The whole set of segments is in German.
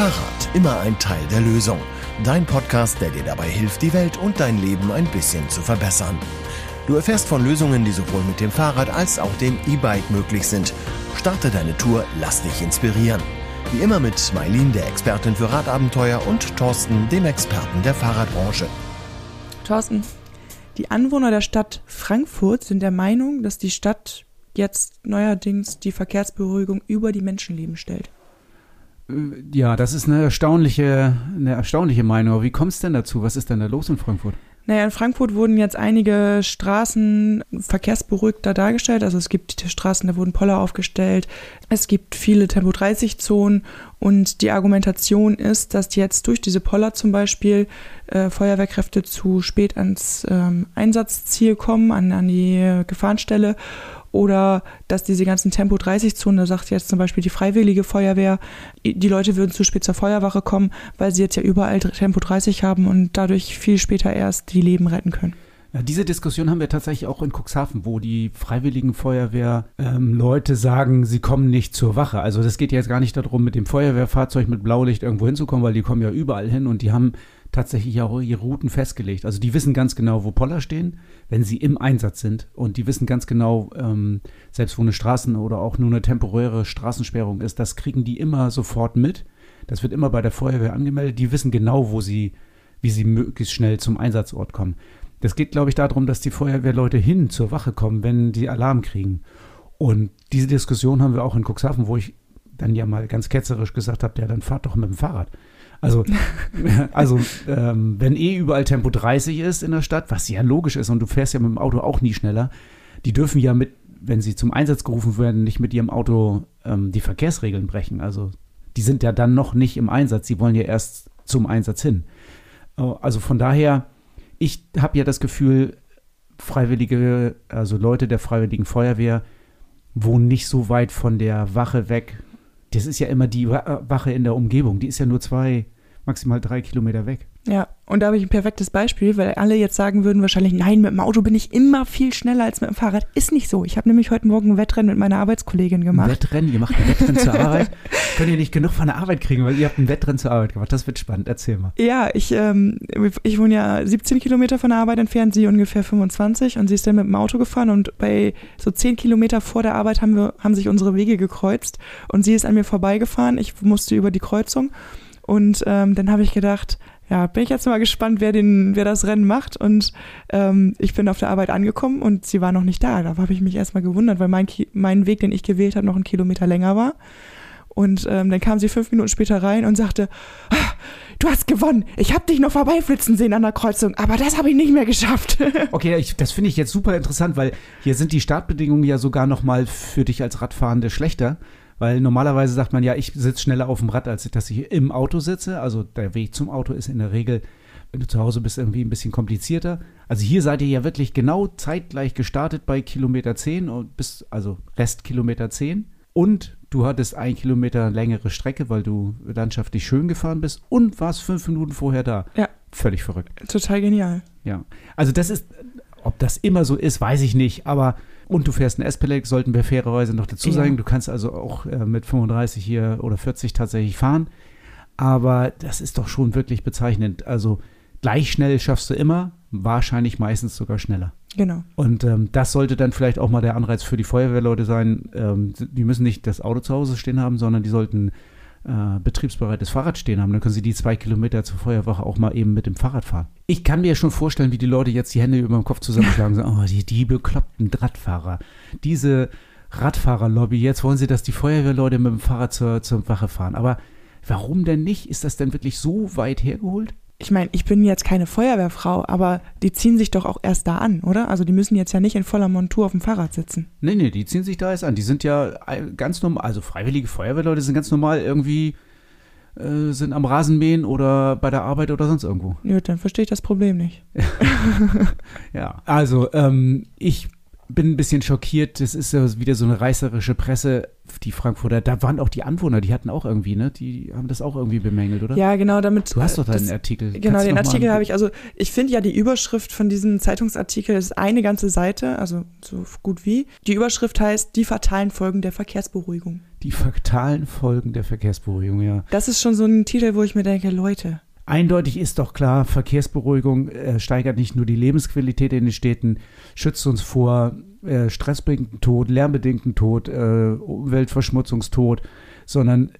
Fahrrad, immer ein Teil der Lösung. Dein Podcast, der dir dabei hilft, die Welt und dein Leben ein bisschen zu verbessern. Du erfährst von Lösungen, die sowohl mit dem Fahrrad als auch dem E-Bike möglich sind. Starte deine Tour, lass dich inspirieren. Wie immer mit Mailin, der Expertin für Radabenteuer, und Thorsten, dem Experten der Fahrradbranche. Thorsten, die Anwohner der Stadt Frankfurt sind der Meinung, dass die Stadt jetzt neuerdings die Verkehrsberuhigung über die Menschenleben stellt. Äh, ja, das ist eine erstaunliche, eine erstaunliche Meinung. Wie kommt es denn dazu? Was ist denn da los in Frankfurt? Naja, in Frankfurt wurden jetzt einige Straßen verkehrsberuhigter dargestellt. Also es gibt Straßen, da wurden Poller aufgestellt. Es gibt viele Tempo-30-Zonen. Und die Argumentation ist, dass jetzt durch diese Poller zum Beispiel äh, Feuerwehrkräfte zu spät ans ähm, Einsatzziel kommen, an, an die Gefahrenstelle oder dass diese ganzen Tempo 30 Zonen, da sagt jetzt zum Beispiel die Freiwillige Feuerwehr, die Leute würden zu spät zur Feuerwache kommen, weil sie jetzt ja überall Tempo 30 haben und dadurch viel später erst die Leben retten können. Ja, diese Diskussion haben wir tatsächlich auch in Cuxhaven, wo die Freiwilligen Feuerwehr ähm, sagen, sie kommen nicht zur Wache. Also das geht jetzt gar nicht darum, mit dem Feuerwehrfahrzeug mit Blaulicht irgendwo hinzukommen, weil die kommen ja überall hin und die haben tatsächlich auch ihre Routen festgelegt. Also die wissen ganz genau, wo Poller stehen, wenn sie im Einsatz sind. Und die wissen ganz genau, ähm, selbst wo eine Straßen- oder auch nur eine temporäre Straßensperrung ist, das kriegen die immer sofort mit. Das wird immer bei der Feuerwehr angemeldet. Die wissen genau, wo sie, wie sie möglichst schnell zum Einsatzort kommen. Das geht, glaube ich, darum, dass die Feuerwehrleute hin zur Wache kommen, wenn die Alarm kriegen. Und diese Diskussion haben wir auch in Cuxhaven, wo ich dann ja mal ganz ketzerisch gesagt habe, ja, dann fahrt doch mit dem Fahrrad. Also, also ähm, wenn eh überall Tempo 30 ist in der Stadt, was ja logisch ist und du fährst ja mit dem Auto auch nie schneller, die dürfen ja mit, wenn sie zum Einsatz gerufen werden, nicht mit ihrem Auto ähm, die Verkehrsregeln brechen. Also die sind ja dann noch nicht im Einsatz, sie wollen ja erst zum Einsatz hin. Oh, also von daher, ich habe ja das Gefühl, Freiwillige, also Leute der Freiwilligen Feuerwehr, wohnen nicht so weit von der Wache weg, das ist ja immer die Wache in der Umgebung. Die ist ja nur zwei, maximal drei Kilometer weg. Ja, und da habe ich ein perfektes Beispiel, weil alle jetzt sagen würden wahrscheinlich, nein, mit dem Auto bin ich immer viel schneller als mit dem Fahrrad. Ist nicht so. Ich habe nämlich heute Morgen ein Wettrennen mit meiner Arbeitskollegin gemacht. Ein Wettrennen? Ihr macht ein Wettrennen zur Arbeit? Könnt ihr nicht genug von der Arbeit kriegen, weil ihr habt ein Wettrennen zur Arbeit gemacht. Das wird spannend. Erzähl mal. Ja, ich, ähm, ich wohne ja 17 Kilometer von der Arbeit entfernt, sie ungefähr 25 und sie ist dann mit dem Auto gefahren und bei so 10 Kilometer vor der Arbeit haben, wir, haben sich unsere Wege gekreuzt und sie ist an mir vorbeigefahren. Ich musste über die Kreuzung und ähm, dann habe ich gedacht, ja, bin ich jetzt mal gespannt, wer, den, wer das Rennen macht. Und ähm, ich bin auf der Arbeit angekommen und sie war noch nicht da. Da habe ich mich erstmal gewundert, weil mein, mein Weg, den ich gewählt habe, noch einen Kilometer länger war. Und ähm, dann kam sie fünf Minuten später rein und sagte, ah, du hast gewonnen. Ich habe dich noch vorbeiflitzen sehen an der Kreuzung, aber das habe ich nicht mehr geschafft. okay, ich, das finde ich jetzt super interessant, weil hier sind die Startbedingungen ja sogar noch mal für dich als Radfahrende schlechter. Weil normalerweise sagt man ja, ich sitze schneller auf dem Rad, als dass ich im Auto sitze. Also der Weg zum Auto ist in der Regel, wenn du zu Hause bist, irgendwie ein bisschen komplizierter. Also hier seid ihr ja wirklich genau zeitgleich gestartet bei Kilometer 10 und bis, also Restkilometer 10. Und du hattest ein Kilometer längere Strecke, weil du landschaftlich schön gefahren bist und warst fünf Minuten vorher da. Ja. Völlig verrückt. Total genial. Ja. Also das ist, ob das immer so ist, weiß ich nicht, aber und du fährst ein S-Pedelec, sollten wir fairerweise noch dazu sagen. Ja. Du kannst also auch äh, mit 35 hier oder 40 tatsächlich fahren. Aber das ist doch schon wirklich bezeichnend. Also gleich schnell schaffst du immer, wahrscheinlich meistens sogar schneller. Genau. Und ähm, das sollte dann vielleicht auch mal der Anreiz für die Feuerwehrleute sein. Ähm, die müssen nicht das Auto zu Hause stehen haben, sondern die sollten äh, betriebsbereites Fahrrad stehen haben, dann können sie die zwei Kilometer zur Feuerwache auch mal eben mit dem Fahrrad fahren. Ich kann mir schon vorstellen, wie die Leute jetzt die Hände über dem Kopf zusammenschlagen und sagen, oh, die, die bekloppten Radfahrer, diese Radfahrerlobby, jetzt wollen sie, dass die Feuerwehrleute mit dem Fahrrad zur, zur Wache fahren. Aber warum denn nicht? Ist das denn wirklich so weit hergeholt? Ich meine, ich bin jetzt keine Feuerwehrfrau, aber die ziehen sich doch auch erst da an, oder? Also die müssen jetzt ja nicht in voller Montur auf dem Fahrrad sitzen. Nee, nee, die ziehen sich da erst an. Die sind ja ganz normal, also freiwillige Feuerwehrleute sind ganz normal irgendwie, äh, sind am Rasenmähen oder bei der Arbeit oder sonst irgendwo. Ja, dann verstehe ich das Problem nicht. ja, also ähm, ich bin ein bisschen schockiert. Das ist ja wieder so eine reißerische Presse, die Frankfurter. Da waren auch die Anwohner, die hatten auch irgendwie, ne? Die haben das auch irgendwie bemängelt, oder? Ja, genau, damit. Du hast doch deinen das, Artikel. Genau, Kannst den Artikel habe ich. Also, ich finde ja, die Überschrift von diesem Zeitungsartikel ist eine ganze Seite, also so gut wie. Die Überschrift heißt Die fatalen Folgen der Verkehrsberuhigung. Die fatalen Folgen der Verkehrsberuhigung, ja. Das ist schon so ein Titel, wo ich mir denke, Leute. Eindeutig ist doch klar, Verkehrsberuhigung äh, steigert nicht nur die Lebensqualität in den Städten, schützt uns vor äh, stressbedingten Tod, lärmbedingten Tod, äh, Umweltverschmutzungstod, sondern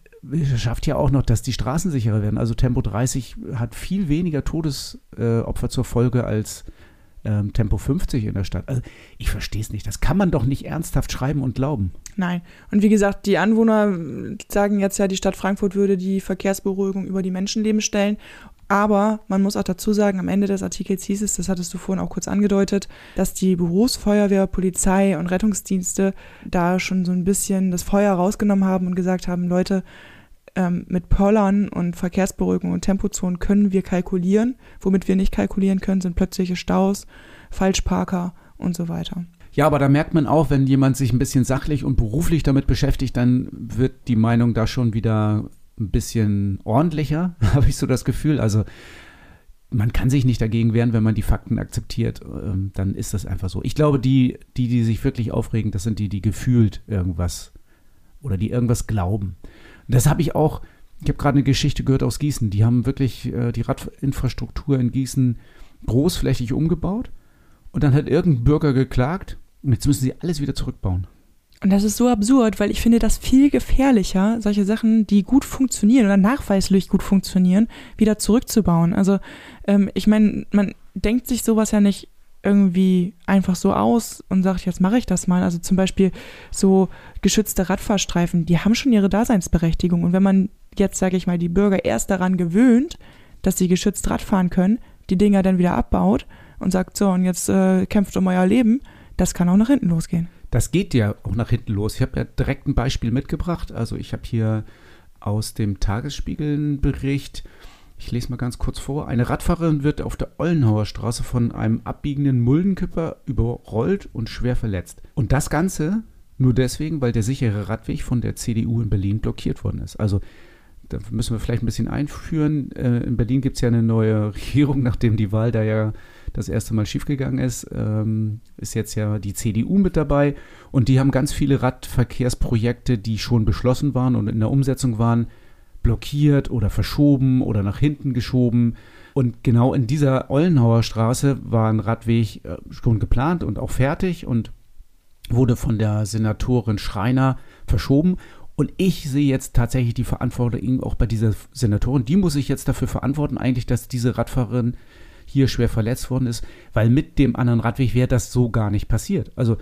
schafft ja auch noch, dass die Straßen sicherer werden. Also Tempo 30 hat viel weniger Todesopfer zur Folge als ähm, Tempo 50 in der Stadt. Also ich verstehe es nicht. Das kann man doch nicht ernsthaft schreiben und glauben. Nein. Und wie gesagt, die Anwohner sagen jetzt ja, die Stadt Frankfurt würde die Verkehrsberuhigung über die Menschenleben stellen. Aber man muss auch dazu sagen, am Ende des Artikels hieß es, das hattest du vorhin auch kurz angedeutet, dass die Berufsfeuerwehr, Polizei und Rettungsdienste da schon so ein bisschen das Feuer rausgenommen haben und gesagt haben, Leute, ähm, mit Pöllern und Verkehrsberuhigung und Tempozonen können wir kalkulieren. Womit wir nicht kalkulieren können, sind plötzliche Staus, Falschparker und so weiter. Ja, aber da merkt man auch, wenn jemand sich ein bisschen sachlich und beruflich damit beschäftigt, dann wird die Meinung da schon wieder ein bisschen ordentlicher, habe ich so das Gefühl. Also man kann sich nicht dagegen wehren, wenn man die Fakten akzeptiert. Ähm, dann ist das einfach so. Ich glaube, die, die, die sich wirklich aufregen, das sind die, die gefühlt irgendwas oder die irgendwas glauben. Das habe ich auch, ich habe gerade eine Geschichte gehört aus Gießen. Die haben wirklich äh, die Radinfrastruktur in Gießen großflächig umgebaut. Und dann hat irgendein Bürger geklagt und jetzt müssen sie alles wieder zurückbauen. Und das ist so absurd, weil ich finde das viel gefährlicher, solche Sachen, die gut funktionieren oder nachweislich gut funktionieren, wieder zurückzubauen. Also ähm, ich meine, man denkt sich sowas ja nicht irgendwie einfach so aus und sagt, jetzt mache ich das mal. Also zum Beispiel so geschützte Radfahrstreifen, die haben schon ihre Daseinsberechtigung. Und wenn man jetzt, sage ich mal, die Bürger erst daran gewöhnt, dass sie geschützt Radfahren können, die Dinger dann wieder abbaut und sagt, so, und jetzt äh, kämpft um euer Leben, das kann auch nach hinten losgehen. Das geht ja auch nach hinten los. Ich habe ja direkt ein Beispiel mitgebracht. Also ich habe hier aus dem Tagesspiegel einen Bericht, ich lese mal ganz kurz vor. Eine Radfahrerin wird auf der Ollenhauer Straße von einem abbiegenden Muldenkipper überrollt und schwer verletzt. Und das Ganze nur deswegen, weil der sichere Radweg von der CDU in Berlin blockiert worden ist. Also da müssen wir vielleicht ein bisschen einführen. Äh, in Berlin gibt es ja eine neue Regierung, nachdem die Wahl da ja das erste Mal schiefgegangen ist, ähm, ist jetzt ja die CDU mit dabei und die haben ganz viele Radverkehrsprojekte, die schon beschlossen waren und in der Umsetzung waren, blockiert oder verschoben oder nach hinten geschoben. Und genau in dieser Ollenhauer Straße war ein Radweg äh, schon geplant und auch fertig und wurde von der Senatorin Schreiner verschoben. Und ich sehe jetzt tatsächlich die Verantwortung auch bei dieser Senatorin. Die muss sich jetzt dafür verantworten, eigentlich, dass diese Radfahrerin hier schwer verletzt worden ist, weil mit dem anderen Radweg wäre das so gar nicht passiert. Also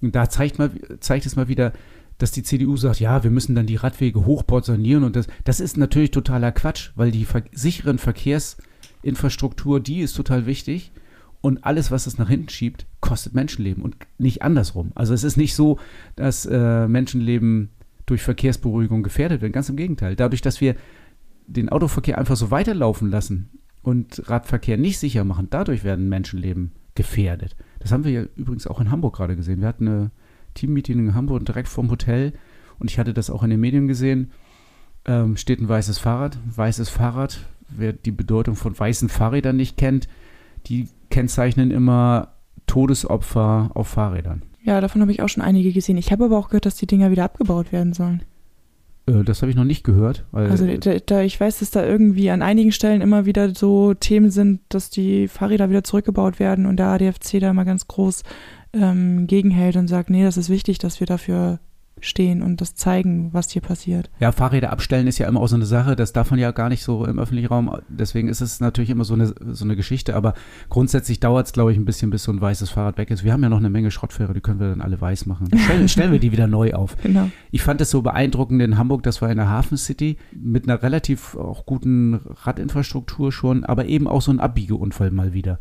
da zeigt, mal, zeigt es mal wieder, dass die CDU sagt, ja, wir müssen dann die Radwege hochportionieren und das, das ist natürlich totaler Quatsch, weil die ver sicheren Verkehrsinfrastruktur, die ist total wichtig und alles, was es nach hinten schiebt, kostet Menschenleben und nicht andersrum. Also es ist nicht so, dass äh, Menschenleben durch Verkehrsberuhigung gefährdet werden, ganz im Gegenteil. Dadurch, dass wir den Autoverkehr einfach so weiterlaufen lassen und Radverkehr nicht sicher machen, dadurch werden Menschenleben gefährdet. Das haben wir ja übrigens auch in Hamburg gerade gesehen. Wir hatten eine Teammeeting in Hamburg direkt vorm Hotel und ich hatte das auch in den Medien gesehen. Ähm, steht ein weißes Fahrrad. Weißes Fahrrad, wer die Bedeutung von weißen Fahrrädern nicht kennt, die kennzeichnen immer Todesopfer auf Fahrrädern. Ja, davon habe ich auch schon einige gesehen. Ich habe aber auch gehört, dass die Dinger wieder abgebaut werden sollen. Äh, das habe ich noch nicht gehört. also da, da, ich weiß, dass da irgendwie an einigen Stellen immer wieder so Themen sind, dass die Fahrräder wieder zurückgebaut werden und der ADFC da immer ganz groß ähm, gegenhält und sagt, nee, das ist wichtig, dass wir dafür stehen und das zeigen, was hier passiert. Ja, Fahrräder abstellen ist ja immer auch so eine Sache, das darf man ja gar nicht so im öffentlichen Raum, deswegen ist es natürlich immer so eine, so eine Geschichte, aber grundsätzlich dauert es, glaube ich, ein bisschen, bis so ein weißes Fahrrad weg ist. Wir haben ja noch eine Menge Schrottfähre, die können wir dann alle weiß machen. Stellen, stellen wir die wieder neu auf. Genau. Ich fand es so beeindruckend in Hamburg, das war in der Hafen City, mit einer relativ auch guten Radinfrastruktur schon, aber eben auch so ein Abbiegeunfall mal wieder.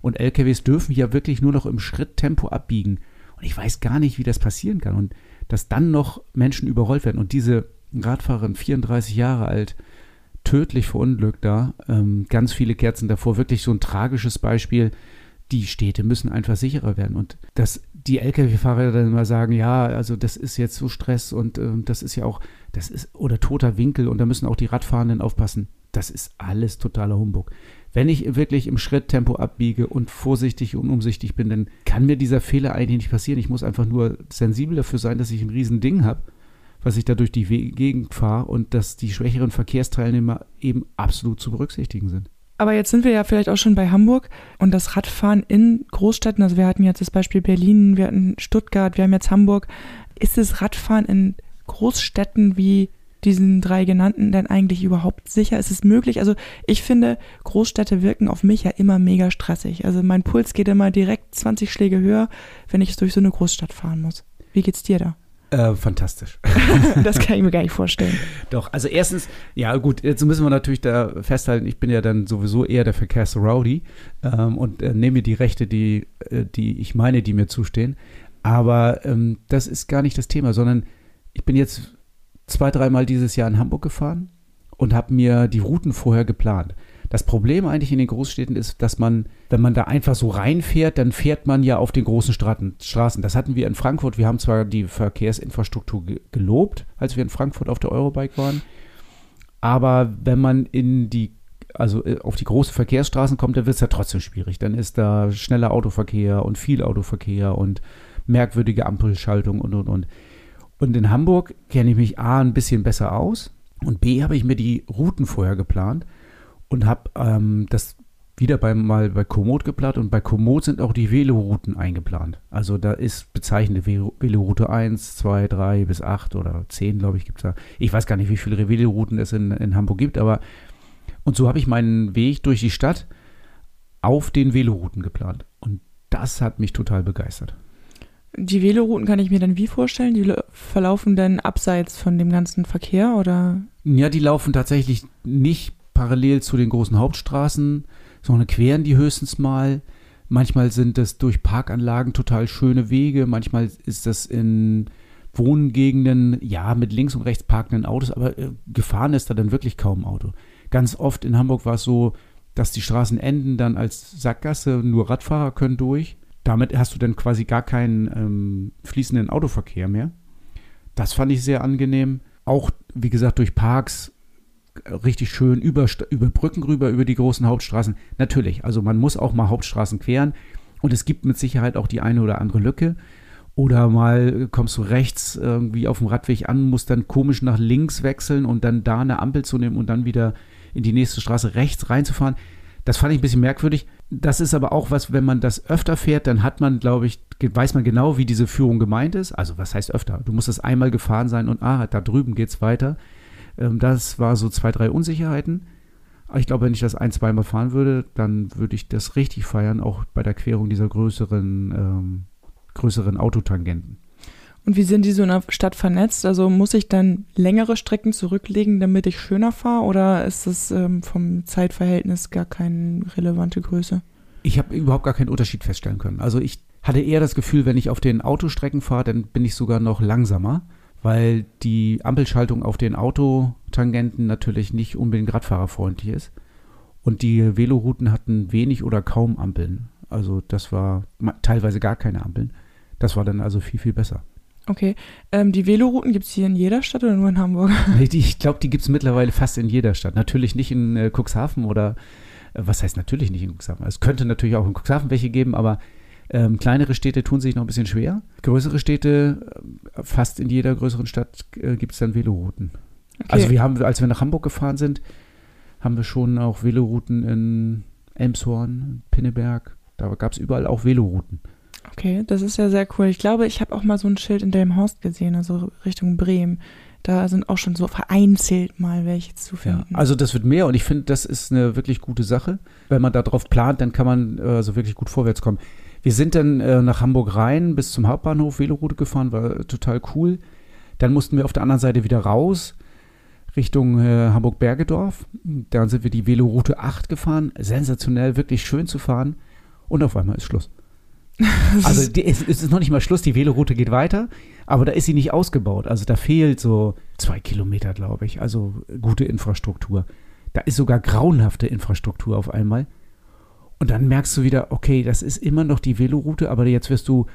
Und LKWs dürfen ja wirklich nur noch im Schritttempo abbiegen. Und ich weiß gar nicht, wie das passieren kann. Und dass dann noch Menschen überrollt werden. Und diese Radfahrerin, 34 Jahre alt, tödlich verunglückt da, ähm, ganz viele Kerzen davor, wirklich so ein tragisches Beispiel. Die Städte müssen einfach sicherer werden. Und dass die Lkw-Fahrer dann immer sagen, ja, also das ist jetzt so Stress und äh, das ist ja auch, das ist, oder toter Winkel und da müssen auch die Radfahrenden aufpassen. Das ist alles totaler Humbug. Wenn ich wirklich im Schritttempo abbiege und vorsichtig und umsichtig bin, dann kann mir dieser Fehler eigentlich nicht passieren. Ich muss einfach nur sensibel dafür sein, dass ich ein Riesending habe, was ich da durch die Gegend fahre und dass die schwächeren Verkehrsteilnehmer eben absolut zu berücksichtigen sind. Aber jetzt sind wir ja vielleicht auch schon bei Hamburg und das Radfahren in Großstädten, also wir hatten jetzt das Beispiel Berlin, wir hatten Stuttgart, wir haben jetzt Hamburg. Ist das Radfahren in Großstädten wie diesen drei genannten denn eigentlich überhaupt sicher? Ist es möglich? Also ich finde, Großstädte wirken auf mich ja immer mega stressig. Also mein Puls geht immer direkt 20 Schläge höher, wenn ich durch so eine Großstadt fahren muss. Wie geht's dir da? Äh, fantastisch. das kann ich mir gar nicht vorstellen. Doch, also erstens, ja gut, jetzt müssen wir natürlich da festhalten, ich bin ja dann sowieso eher der Verkehrsrowdy ähm, und äh, nehme die Rechte, die, äh, die ich meine, die mir zustehen. Aber ähm, das ist gar nicht das Thema, sondern ich bin jetzt zwei, dreimal dieses Jahr in Hamburg gefahren und habe mir die Routen vorher geplant. Das Problem eigentlich in den Großstädten ist, dass man, wenn man da einfach so reinfährt, dann fährt man ja auf den großen Straßen. Das hatten wir in Frankfurt. Wir haben zwar die Verkehrsinfrastruktur gelobt, als wir in Frankfurt auf der Eurobike waren, aber wenn man in die also äh, auf die großen Verkehrsstraßen kommt, dann wird es ja trotzdem schwierig. Dann ist da schneller Autoverkehr und viel Autoverkehr und merkwürdige Ampelschaltung und und und. Und in Hamburg kenne ich mich A ein bisschen besser aus und B habe ich mir die Routen vorher geplant und habe ähm, das wieder bei, mal bei Komoot geplant und bei Komoot sind auch die Velorouten eingeplant. Also da ist bezeichnete Veloroute 1, 2, 3 bis 8 oder 10, glaube ich, gibt es da. Ich weiß gar nicht, wie viele Velorouten es in, in Hamburg gibt, aber und so habe ich meinen Weg durch die Stadt auf den Velorouten geplant. Und das hat mich total begeistert. Die Velorouten kann ich mir dann wie vorstellen? Die verlaufen dann abseits von dem ganzen Verkehr oder? Ja, die laufen tatsächlich nicht parallel zu den großen Hauptstraßen, sondern queren die höchstens mal. Manchmal sind das durch Parkanlagen total schöne Wege, manchmal ist das in Wohngegenden, ja, mit links und rechts parkenden Autos, aber äh, gefahren ist da dann wirklich kaum Auto. Ganz oft in Hamburg war es so, dass die Straßen enden dann als Sackgasse, nur Radfahrer können durch. Damit hast du dann quasi gar keinen ähm, fließenden Autoverkehr mehr. Das fand ich sehr angenehm. Auch, wie gesagt, durch Parks richtig schön über, über Brücken rüber, über die großen Hauptstraßen. Natürlich, also man muss auch mal Hauptstraßen queren und es gibt mit Sicherheit auch die eine oder andere Lücke. Oder mal kommst du rechts irgendwie auf dem Radweg an, musst dann komisch nach links wechseln und dann da eine Ampel zu nehmen und dann wieder in die nächste Straße rechts reinzufahren. Das fand ich ein bisschen merkwürdig. Das ist aber auch was, wenn man das öfter fährt, dann hat man, glaube ich, weiß man genau, wie diese Führung gemeint ist. Also was heißt öfter? Du musst es einmal gefahren sein und ah, da drüben geht es weiter. Ähm, das war so zwei, drei Unsicherheiten. Ich glaube, wenn ich das ein, zweimal fahren würde, dann würde ich das richtig feiern, auch bei der Querung dieser größeren, ähm, größeren Autotangenten. Und wie sind die so in der Stadt vernetzt? Also muss ich dann längere Strecken zurücklegen, damit ich schöner fahre? Oder ist das ähm, vom Zeitverhältnis gar keine relevante Größe? Ich habe überhaupt gar keinen Unterschied feststellen können. Also ich hatte eher das Gefühl, wenn ich auf den Autostrecken fahre, dann bin ich sogar noch langsamer weil die Ampelschaltung auf den Autotangenten natürlich nicht unbedingt radfahrerfreundlich ist. Und die Velorouten hatten wenig oder kaum Ampeln. Also das war teilweise gar keine Ampeln. Das war dann also viel, viel besser. Okay. Ähm, die Velorouten gibt es hier in jeder Stadt oder nur in Hamburg? Nee, die, ich glaube, die gibt es mittlerweile fast in jeder Stadt. Natürlich nicht in äh, Cuxhaven oder äh, was heißt natürlich nicht in Cuxhaven? Es könnte natürlich auch in Cuxhaven welche geben, aber ähm, kleinere Städte tun sich noch ein bisschen schwer. Größere Städte, äh, fast in jeder größeren Stadt äh, gibt es dann Velorouten. Okay. Also wir haben, als wir nach Hamburg gefahren sind, haben wir schon auch Velorouten in Elmshorn, Pinneberg. Da gab es überall auch Velorouten. Okay, das ist ja sehr cool. Ich glaube, ich habe auch mal so ein Schild in Delmhorst gesehen, also Richtung Bremen. Da sind auch schon so vereinzelt mal welche zu finden. Ja, also das wird mehr und ich finde, das ist eine wirklich gute Sache. Wenn man darauf plant, dann kann man äh, so wirklich gut vorwärts kommen. Wir sind dann äh, nach Hamburg rein bis zum Hauptbahnhof Veloroute gefahren, war total cool. Dann mussten wir auf der anderen Seite wieder raus Richtung äh, Hamburg-Bergedorf. Dann sind wir die Veloroute 8 gefahren. Sensationell, wirklich schön zu fahren. Und auf einmal ist Schluss. Also die, es, ist noch nicht mal Schluss, die Veloroute geht weiter, aber da ist sie nicht ausgebaut. Also da fehlt so zwei Kilometer, glaube ich. Also gute Infrastruktur. Da ist sogar grauenhafte Infrastruktur auf einmal. Und dann merkst du wieder, okay, das ist immer noch die Veloroute, aber jetzt wirst du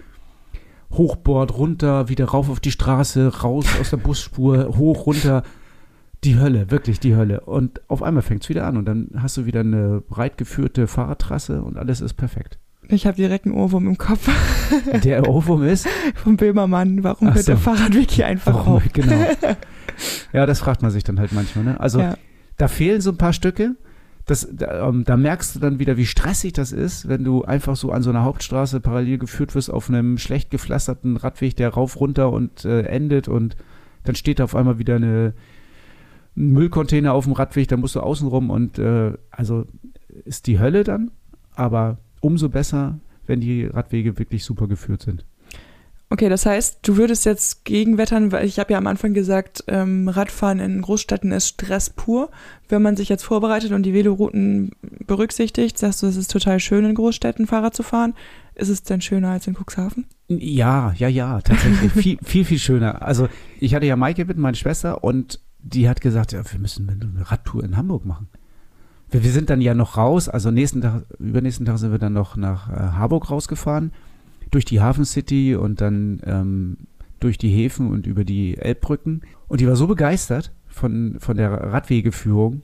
Hochbord, runter, wieder rauf auf die Straße, raus aus der Busspur, hoch, runter. Die Hölle, wirklich die Hölle. Und auf einmal fängt es wieder an und dann hast du wieder eine breit geführte Fahrradtrasse und alles ist perfekt. Ich habe direkt einen Ohrwurm im Kopf. Der Ohrwurm ist? Vom Böhmermann. Warum Ach hört so. der Fahrradweg hier einfach Warum? auf? Genau. Ja, das fragt man sich dann halt manchmal. Ne? Also Ja. da fehlen so ein paar Stücke. Das, da, ähm, da merkst du dann wieder, wie stressig das ist, wenn du einfach so an so einer Hauptstraße parallel geführt wirst auf einem schlecht gepflasterten Radweg, der rauf, runter und äh, endet und dann steht da auf einmal wieder eine, ein Müllcontainer auf dem Radweg, da musst du außen rum und äh, also ist die Hölle dann, aber umso besser, wenn die Radwege wirklich super geführt sind. Okay, das heißt, du würdest jetzt gegenwettern, weil ich habe ja am Anfang gesagt, ähm, Radfahren in Großstädten ist Stress pur. Wenn man sich jetzt vorbereitet und die Velorouten berücksichtigt, sagst du, es ist total schön in Großstädten Fahrrad zu fahren. Ist es denn schöner als in Cuxhaven? Ja, ja, ja, tatsächlich. viel, viel, viel schöner. Also ich hatte ja Maike mit, meine Schwester, und die hat gesagt, ja, wir müssen eine Radtour in Hamburg machen. Wir, sind dann ja noch raus, also nächsten Tag, übernächsten Tag sind wir dann noch nach äh, Harburg rausgefahren, durch die Hafen City und dann ähm, durch die Häfen und über die Elbbrücken. Und die war so begeistert von, von der Radwegeführung.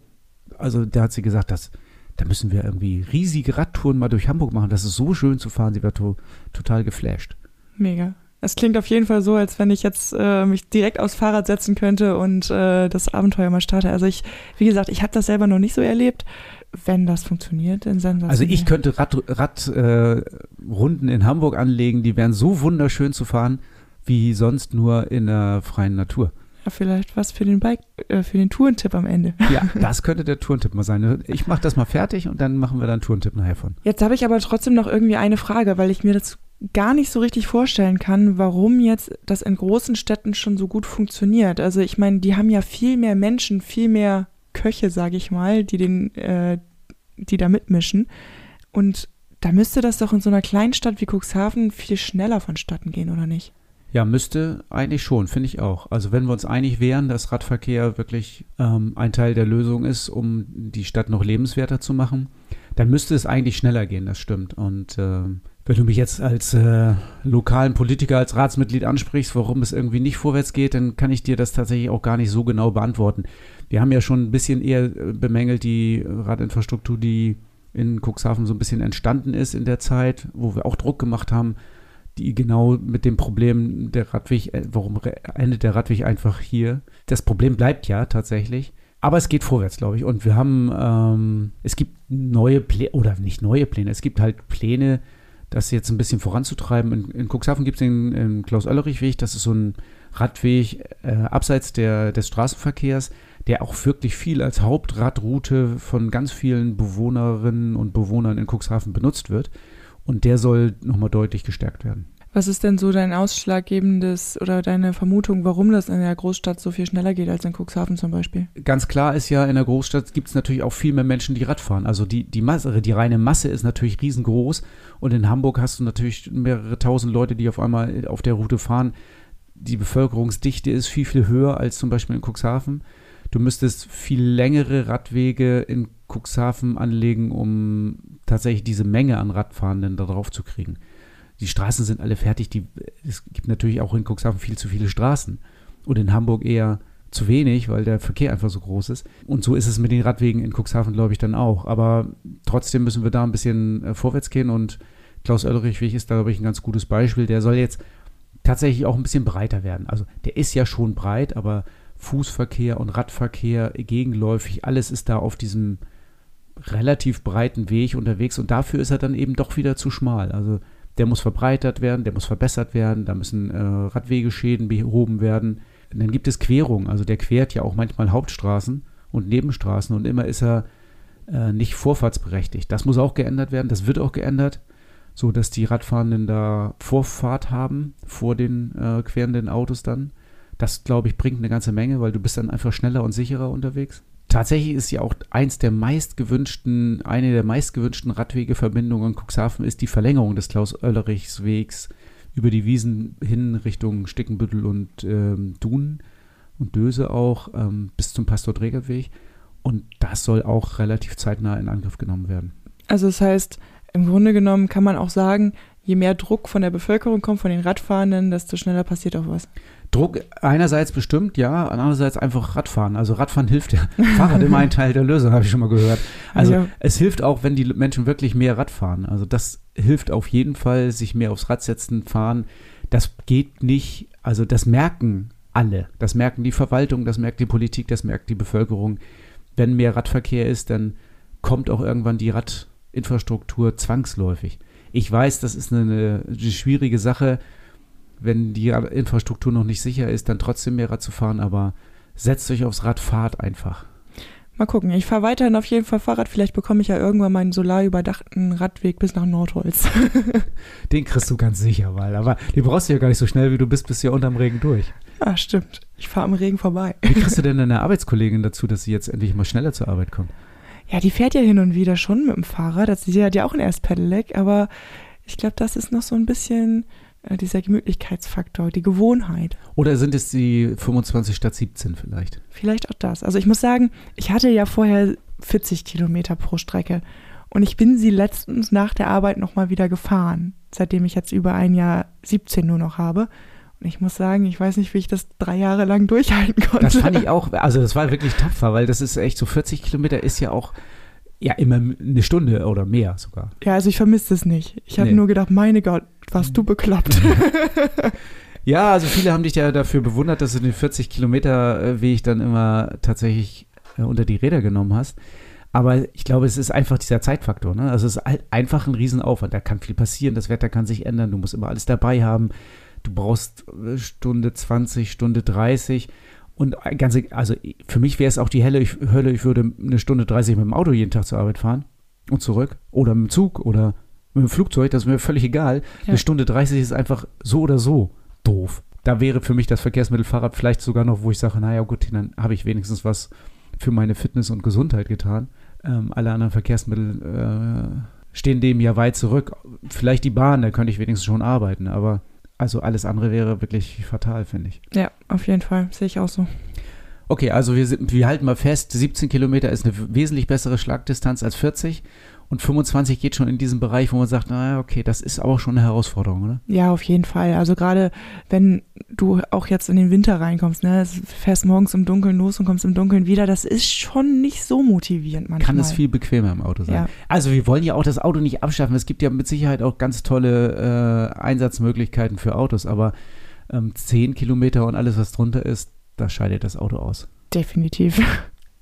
Also da hat sie gesagt, dass da müssen wir irgendwie riesige Radtouren mal durch Hamburg machen. Das ist so schön zu fahren. Sie war to total geflasht. Mega. Es klingt auf jeden Fall so, als wenn ich jetzt äh, mich direkt aufs Fahrrad setzen könnte und äh, das Abenteuer mal starte. Also ich, wie gesagt, ich habe das selber noch nicht so erlebt. Wenn das funktioniert, dann sensationell. Also ich könnte Radrunden Rad, äh, Runden in Hamburg anlegen, die wären so wunderschön zu fahren, wie sonst nur in der freien Natur. Ja, vielleicht was für den Bike, äh, für den Tourentipp am Ende. Ja, das könnte der Tourentipp mal sein. Ich mache das mal fertig und dann machen wir dann einen Tourentipp nachher von. Jetzt habe ich aber trotzdem noch irgendwie eine Frage, weil ich mir das gar nicht so richtig vorstellen kann, warum jetzt das in großen Städten schon so gut funktioniert. Also ich meine, die haben ja viel mehr Menschen, viel mehr Köche, sage ich mal, die den, äh, die da mitmischen. Und da müsste das doch in so einer Kleinstadt wie Cuxhaven viel schneller vonstatten gehen, oder nicht? Ja, müsste eigentlich schon, finde ich auch. Also wenn wir uns einig wären, dass Radverkehr wirklich ähm, ein Teil der Lösung ist, um die Stadt noch lebenswerter zu machen, dann müsste es eigentlich schneller gehen, das stimmt. Und ähm, wenn du mich jetzt als äh, lokalen Politiker, als Ratsmitglied ansprichst, warum es irgendwie nicht vorwärts geht, dann kann ich dir das tatsächlich auch gar nicht so genau beantworten. Wir haben ja schon ein bisschen eher äh, bemängelt die Radinfrastruktur, die in Cuxhaven so ein bisschen entstanden ist in der Zeit, wo wir auch Druck gemacht haben, die genau mit dem Problem der Radweg, äh, warum endet der Radweg einfach hier? Das Problem bleibt ja tatsächlich. Aber es geht vorwärts, glaube ich. Und wir haben, ähm, es gibt neue Pläne, oder nicht neue Pläne, es gibt halt Pläne, das jetzt ein bisschen voranzutreiben. In, in Cuxhaven gibt es den, den Klaus-Oellerich-Weg, das ist so ein Radweg äh, abseits der, des Straßenverkehrs, der auch wirklich viel als Hauptradroute von ganz vielen Bewohnerinnen und Bewohnern in Cuxhaven benutzt wird. Und der soll nochmal deutlich gestärkt werden. Was ist denn so dein ausschlaggebendes oder deine Vermutung, warum das in der Großstadt so viel schneller geht als in Cuxhaven zum Beispiel? Ganz klar ist ja, in der Großstadt gibt es natürlich auch viel mehr Menschen, die Rad fahren. Also die, die Masse, die reine Masse ist natürlich riesengroß. Und in Hamburg hast du natürlich mehrere tausend Leute, die auf einmal auf der Route fahren. Die Bevölkerungsdichte ist viel, viel höher als zum Beispiel in Cuxhaven. Du müsstest viel längere Radwege in Cuxhaven anlegen, um tatsächlich diese Menge an Radfahrenden da drauf zu kriegen. Die Straßen sind alle fertig. Die, es gibt natürlich auch in Cuxhaven viel zu viele Straßen. Und in Hamburg eher zu wenig, weil der Verkehr einfach so groß ist. Und so ist es mit den Radwegen in Cuxhaven, glaube ich, dann auch. Aber trotzdem müssen wir da ein bisschen äh, vorwärts gehen und Klaus Oellerich-Weg ist da, glaube ich, ein ganz gutes Beispiel. Der soll jetzt tatsächlich auch ein bisschen breiter werden. Also der ist ja schon breit, aber Fußverkehr und Radverkehr gegenläufig, alles ist da auf diesem relativ breiten Weg unterwegs und dafür ist er dann eben doch wieder zu schmal. Also der muss verbreitert werden, der muss verbessert werden, da müssen äh, Radwegeschäden behoben werden. Und dann gibt es Querungen, also der quert ja auch manchmal Hauptstraßen und Nebenstraßen und immer ist er äh, nicht vorfahrtsberechtigt. Das muss auch geändert werden, das wird auch geändert, so dass die Radfahrenden da Vorfahrt haben vor den äh, querenden Autos dann. Das, glaube ich, bringt eine ganze Menge, weil du bist dann einfach schneller und sicherer unterwegs. Tatsächlich ist ja auch eins der meistgewünschten, eine der meistgewünschten Radwegeverbindungen in Cuxhaven ist die Verlängerung des Klaus-Oellerichs-Wegs über die Wiesen hin Richtung Stickenbüttel und ähm, Dunen und Döse auch ähm, bis zum Pastor-Träger-Weg. Und das soll auch relativ zeitnah in Angriff genommen werden. Also das heißt, im Grunde genommen kann man auch sagen, je mehr Druck von der Bevölkerung kommt, von den Radfahrenden, desto schneller passiert auch was. Druck einerseits bestimmt, ja, andererseits einfach Radfahren. Also Radfahren hilft ja. Fahrrad immer ein Teil der Lösung, habe ich schon mal gehört. Also Ja. es hilft auch, wenn die Menschen wirklich mehr Rad fahren. Also das hilft auf jeden Fall, sich mehr aufs Rad setzen, fahren. Das geht nicht, also das merken alle. Das merken die Verwaltung, das merkt die Politik, das merkt die Bevölkerung. Wenn mehr Radverkehr ist, dann kommt auch irgendwann die Radinfrastruktur zwangsläufig. Ich weiß, das ist eine, eine schwierige Sache, wenn die Infrastruktur noch nicht sicher ist, dann trotzdem mehr Rad zu fahren, aber setzt euch aufs Rad, fahrt einfach. Mal gucken. Ich fahre weiterhin auf jeden Fall Fahrrad. Vielleicht bekomme ich ja irgendwann meinen solarüberdachten Radweg bis nach Nordholz. Den kriegst du ganz sicher, weil, aber die brauchst du ja gar nicht so schnell, wie du bist, bis ja unterm Regen durch. ah, stimmt. Ich fahre am Regen vorbei. Wie kriegst du denn deine Arbeitskollegin dazu, dass sie jetzt endlich mal schneller zur Arbeit kommt? Ja, die fährt ja hin und wieder schon mit dem Fahrrad. Das ist ja ja auch ein Erstpedelec, aber ich glaube, das ist noch so ein bisschen dieser Gemütlichkeitsfaktor, die Gewohnheit. Oder sind es die 25 statt 17 vielleicht? Vielleicht auch das. Also ich muss sagen, ich hatte ja vorher 40 Kilometer pro Strecke und ich bin sie letztens nach der Arbeit nochmal wieder gefahren, seitdem ich jetzt über ein Jahr 17 nur noch habe. Und ich muss sagen, ich weiß nicht, wie ich das drei Jahre lang durchhalten konnte. Das fand ich auch, also das war wirklich tapfer, weil das ist echt so 40 Kilometer ist ja auch ja immer eine Stunde oder mehr sogar. Ja, also ich vermisse es nicht. Ich habe Nee. nur gedacht, meine Gott, warst du bekloppt. Ja, also viele haben dich ja dafür bewundert, dass du den 40 Kilometer äh, Weg dann immer tatsächlich äh, unter die Räder genommen hast. Aber ich glaube, es ist einfach dieser Zeitfaktor. Ne? Also es ist halt einfach ein Riesenaufwand. Da kann viel passieren, das Wetter kann sich ändern, du musst immer alles dabei haben. Du brauchst äh, Stunde 20, Stunde 30. Und äh, ganz, also für mich wäre es auch die helle ich, Hölle, ich würde eine Stunde 30 mit dem Auto jeden Tag zur Arbeit fahren und zurück. Oder mit dem Zug oder mit dem Flugzeug, das ist mir völlig egal. Ja. Eine Stunde 30 ist einfach so oder so doof. Da wäre für mich das Verkehrsmittel Fahrrad vielleicht sogar noch, wo ich sage, naja gut, dann habe ich wenigstens was für meine Fitness und Gesundheit getan. Ähm, alle anderen Verkehrsmittel äh, stehen dem ja weit zurück. Vielleicht die Bahn, da könnte ich wenigstens schon arbeiten, aber also alles andere wäre wirklich fatal, finde ich. ja, auf jeden Fall, sehe ich auch so. Okay, also wir, wir halten mal fest, 17 Kilometer ist eine wesentlich bessere Schlagdistanz als 40 und 25 geht schon in diesen Bereich, wo man sagt, naja, okay, das ist aber schon eine Herausforderung, oder? Ja, auf jeden Fall. Also gerade wenn du auch jetzt in den Winter reinkommst, ne, es- fährst morgens im Dunkeln los und kommst im Dunkeln wieder, das ist schon nicht so motivierend manchmal. Kann es viel bequemer im Auto sein. Ja. Also wir wollen ja auch das Auto nicht abschaffen. Es gibt ja mit Sicherheit auch ganz tolle äh, Einsatzmöglichkeiten für Autos, aber ähm, 10 Kilometer und alles, was drunter ist, da scheidet das Auto aus. Definitiv.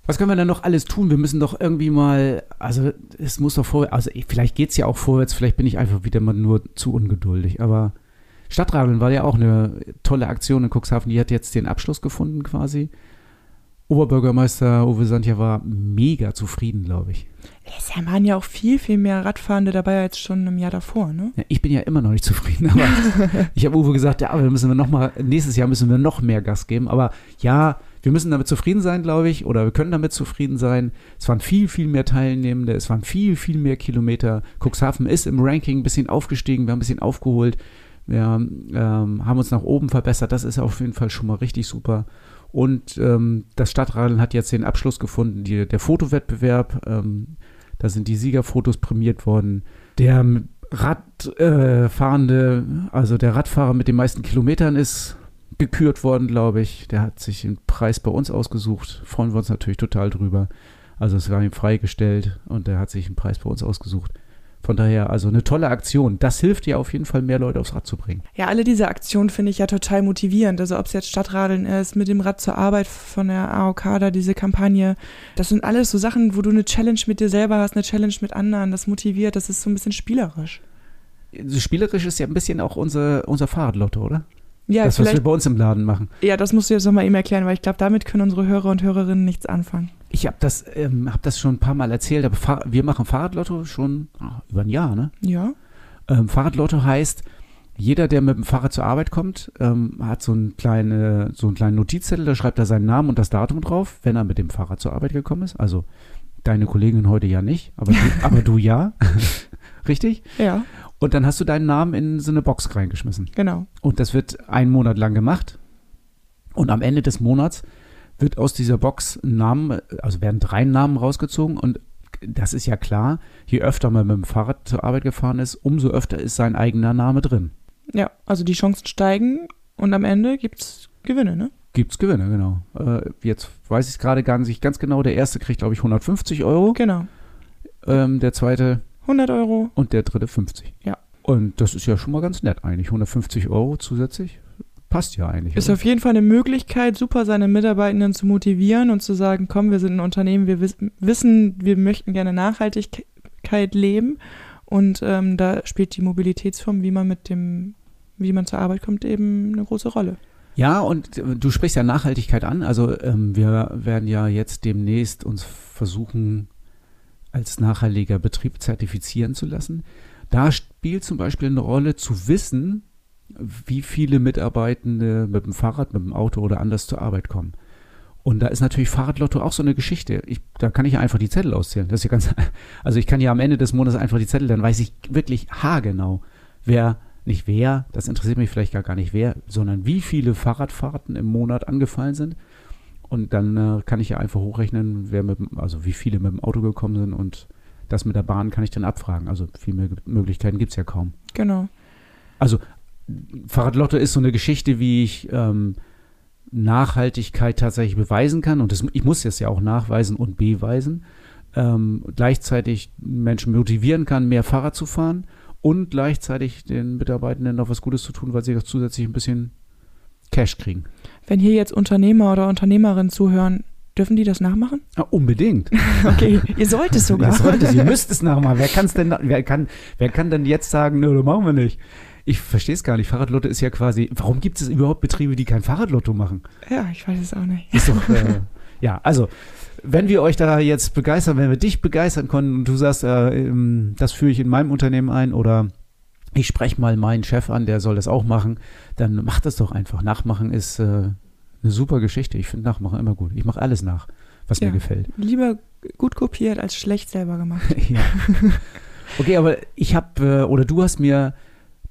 Was können wir denn noch alles tun? Wir müssen doch irgendwie mal, also es muss doch vorwärts, also ich- vielleicht geht es ja auch vorwärts, vielleicht bin ich einfach wieder mal nur zu ungeduldig, aber Stadtradeln war ja auch eine tolle Aktion in Cuxhaven, die hat jetzt den Abschluss gefunden quasi. Oberbürgermeister Uwe Santja war mega zufrieden, glaube ich. Es waren ja auch viel, viel mehr Radfahrende dabei als schon im Jahr davor, ne? Ja, ich bin ja immer noch nicht zufrieden, aber ich habe Uwe gesagt, ja, aber müssen wir noch mal, nächstes Jahr müssen wir noch mehr Gas geben. Aber ja, wir müssen damit zufrieden sein, glaube ich, oder wir können damit zufrieden sein. Es waren viel, viel mehr Teilnehmende, es waren viel, viel mehr Kilometer. Cuxhaven ist im Ranking ein bisschen aufgestiegen, wir haben ein bisschen aufgeholt. Wir ähm, haben uns nach oben verbessert, das ist auf jeden Fall schon mal richtig super. Und ähm, das Stadtradeln hat jetzt den Abschluss gefunden, die, der Fotowettbewerb. Ähm, da sind die Siegerfotos prämiert worden. Der Radfahrende, äh, also der Radfahrer mit den meisten Kilometern ist gekürt worden, glaube ich. Der hat sich den Preis bei uns ausgesucht. Freuen wir uns natürlich total drüber. Also es war ihm freigestellt und er hat sich einen Preis bei uns ausgesucht. Von daher, also eine tolle Aktion. Das hilft ja auf jeden Fall, mehr Leute aufs Rad zu bringen. Ja, alle diese Aktionen finde ich ja total motivierend. Also ob es jetzt Stadtradeln ist, mit dem Rad zur Arbeit von der AOK da diese Kampagne. Das sind alles so Sachen, wo du eine Challenge mit dir selber hast, eine Challenge mit anderen. Das motiviert, das ist so ein bisschen spielerisch. Spielerisch ist ja ein bisschen auch unser, unser Fahrradlotto, oder? Ja, das, was wir bei uns im Laden machen. ja, das musst du jetzt nochmal eben erklären, weil ich glaube, damit können unsere Hörer und Hörerinnen nichts anfangen. Ich habe das, ähm, hab das schon ein paar Mal erzählt, aber Fahr wir machen Fahrradlotto schon ah, über ein Jahr, ne? Ja, Ähm, Fahrradlotto heißt, jeder, der mit dem Fahrrad zur Arbeit kommt, ähm, hat so, ein kleine, so einen kleinen Notizzettel, da schreibt er seinen Namen und das Datum drauf, wenn er mit dem Fahrrad zur Arbeit gekommen ist. Also deine Kollegin heute ja nicht, aber du, aber du ja. Richtig? ja, Und dann hast du deinen Namen in so eine Box reingeschmissen. genau. Und das wird einen Monat lang gemacht. Und am Ende des Monats wird aus dieser Box ein Namen, also werden drei Namen rausgezogen. Und das ist ja klar, je öfter man mit dem Fahrrad zur Arbeit gefahren ist, umso öfter ist sein eigener Name drin. Ja, also die Chancen steigen und am Ende gibt's Gewinne, ne? Gibt's Gewinne, genau. Äh, jetzt weiß ich es gerade gar nicht ganz genau. Der erste kriegt, glaube ich, 150 Euro. Genau. Ähm, der zweite 100 Euro. und der dritte 50. Ja. Und das ist ja schon mal ganz nett eigentlich. 150 Euro zusätzlich. Passt ja eigentlich. Ist oder? auf jeden Fall eine Möglichkeit, super seine Mitarbeitenden zu motivieren und zu sagen, komm, wir sind ein Unternehmen, wir wiss wissen, wir möchten gerne Nachhaltigkeit leben. Und ähm, da spielt die Mobilitätsform, wie man mit dem, wie man zur Arbeit kommt, eben eine große Rolle. Ja, und äh, du sprichst ja Nachhaltigkeit an. Also ähm, wir werden ja jetzt demnächst uns versuchen, als nachhaltiger Betrieb zertifizieren zu lassen. Da spielt zum Beispiel eine Rolle zu wissen, wie viele Mitarbeitende mit dem Fahrrad, mit dem Auto oder anders zur Arbeit kommen. Und da ist natürlich Fahrradlotto auch so eine Geschichte. Ich, da kann ich ja einfach die Zettel auszählen. Das ist ja ganz, also ich kann ja am Ende des Monats einfach die Zettel, dann weiß ich wirklich haargenau, wer, nicht wer, das interessiert mich vielleicht gar, gar nicht wer, sondern wie viele Fahrradfahrten im Monat angefallen sind. Und dann äh, kann ich ja einfach hochrechnen, wer mit, also wie viele mit dem Auto gekommen sind und das mit der Bahn kann ich dann abfragen. Also viel mehr Möglichkeiten gibt es ja kaum. Genau. Also Fahrradlotto ist so eine Geschichte, wie ich ähm, Nachhaltigkeit tatsächlich beweisen kann. Und das, ich muss das ja auch nachweisen und beweisen. Ähm, gleichzeitig Menschen motivieren kann, mehr Fahrrad zu fahren und gleichzeitig den Mitarbeitenden noch was Gutes zu tun, weil sie auch zusätzlich ein bisschen Cash kriegen. Wenn hier jetzt Unternehmer oder Unternehmerinnen zuhören, dürfen die das nachmachen? Ja, unbedingt. Okay, ihr sollt es sogar. Ihr solltet, ihr müsst es nachmachen. Wer, kann's denn, wer, kann, wer kann denn jetzt sagen, nö, das machen wir nicht? Ich verstehe es gar nicht. Fahrradlotto ist ja quasi, warum gibt es überhaupt Betriebe, die kein Fahrradlotto machen? Ja, ich weiß es auch nicht. Ist doch, äh, ja, also, wenn wir euch da jetzt begeistern, wenn wir dich begeistern konnten und du sagst, äh, ähm, das führe ich in meinem Unternehmen ein oder ich spreche mal meinen Chef an, der soll das auch machen, dann mach das doch einfach. Nachmachen ist äh, eine super Geschichte. Ich finde Nachmachen immer gut. Ich mache alles nach, was Ja. mir gefällt. Lieber gut kopiert als schlecht selber gemacht. ja. Okay, aber ich habe, äh, oder du hast mir,